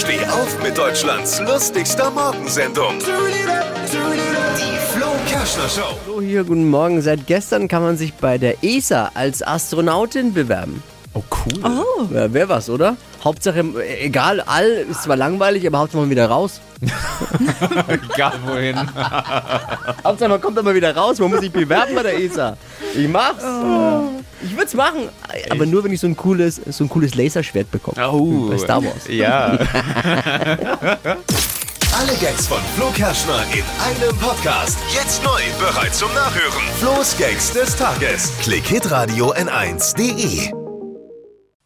Steh auf mit Deutschlands lustigster Morgensendung. Die Flo Kerschner Show. Hallo hier, guten Morgen. Seit gestern kann man sich bei der ESA als Astronautin bewerben. Oh, cool. Ja, Wäre was, oder? Hauptsache, egal, all ist zwar langweilig, aber Hauptsache mal wieder raus. Egal wohin. Hauptsache man kommt immer wieder raus, man muss sich bewerben bei der ESA. Ich mach's. Ich würd's machen, aber nur wenn ich so ein cooles, so ein cooles Laserschwert bekomme. Oh. Bei Star Wars. Ja. Alle Gags von Flo Kerschner in einem Podcast. Jetzt neu, bereit zum Nachhören. Flo's Gags des Tages. Klick Hitradio N1.de.